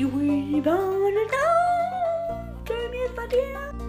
y, y vamos a la tarde, mi.